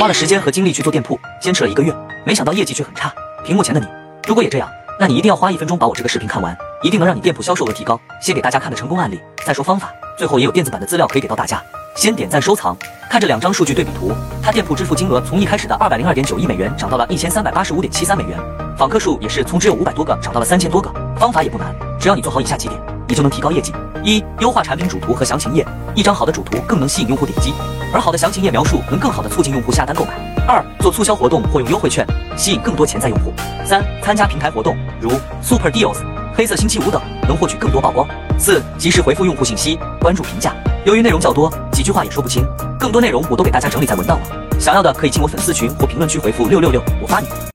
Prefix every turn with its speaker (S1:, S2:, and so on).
S1: 花了时间和精力去做店铺，坚持了一个月，没想到业绩却很差。屏幕前的你，如果也这样，那你一定要花一分钟把我这个视频看完，一定能让你店铺销售额提高。先给大家看个成功案例，再说方法，最后也有电子版的资料可以给到大家。先点赞收藏，看这两张数据对比图，他店铺支付金额从一开始的二百零二点九亿美元涨到了一千三百八十五点七三美元，访客数也是从只有五百多个涨到了三千多个。方法也不难，只要你做好以下几点，你就能提高业绩。一、优化产品主图和详情页，一张好的主图更能吸引用户点击，而好的详情页描述能更好的促进用户下单购买。二、做促销活动或用优惠券，吸引更多潜在用户。三、参加平台活动，如 Super Deals、黑色星期五等，能获取更多曝光。四、及时回复用户信息，关注评价。由于内容较多，几句话也说不清，更多内容我都给大家整理在文档了。想要的可以进我粉丝群或评论区回复六六六，我发你。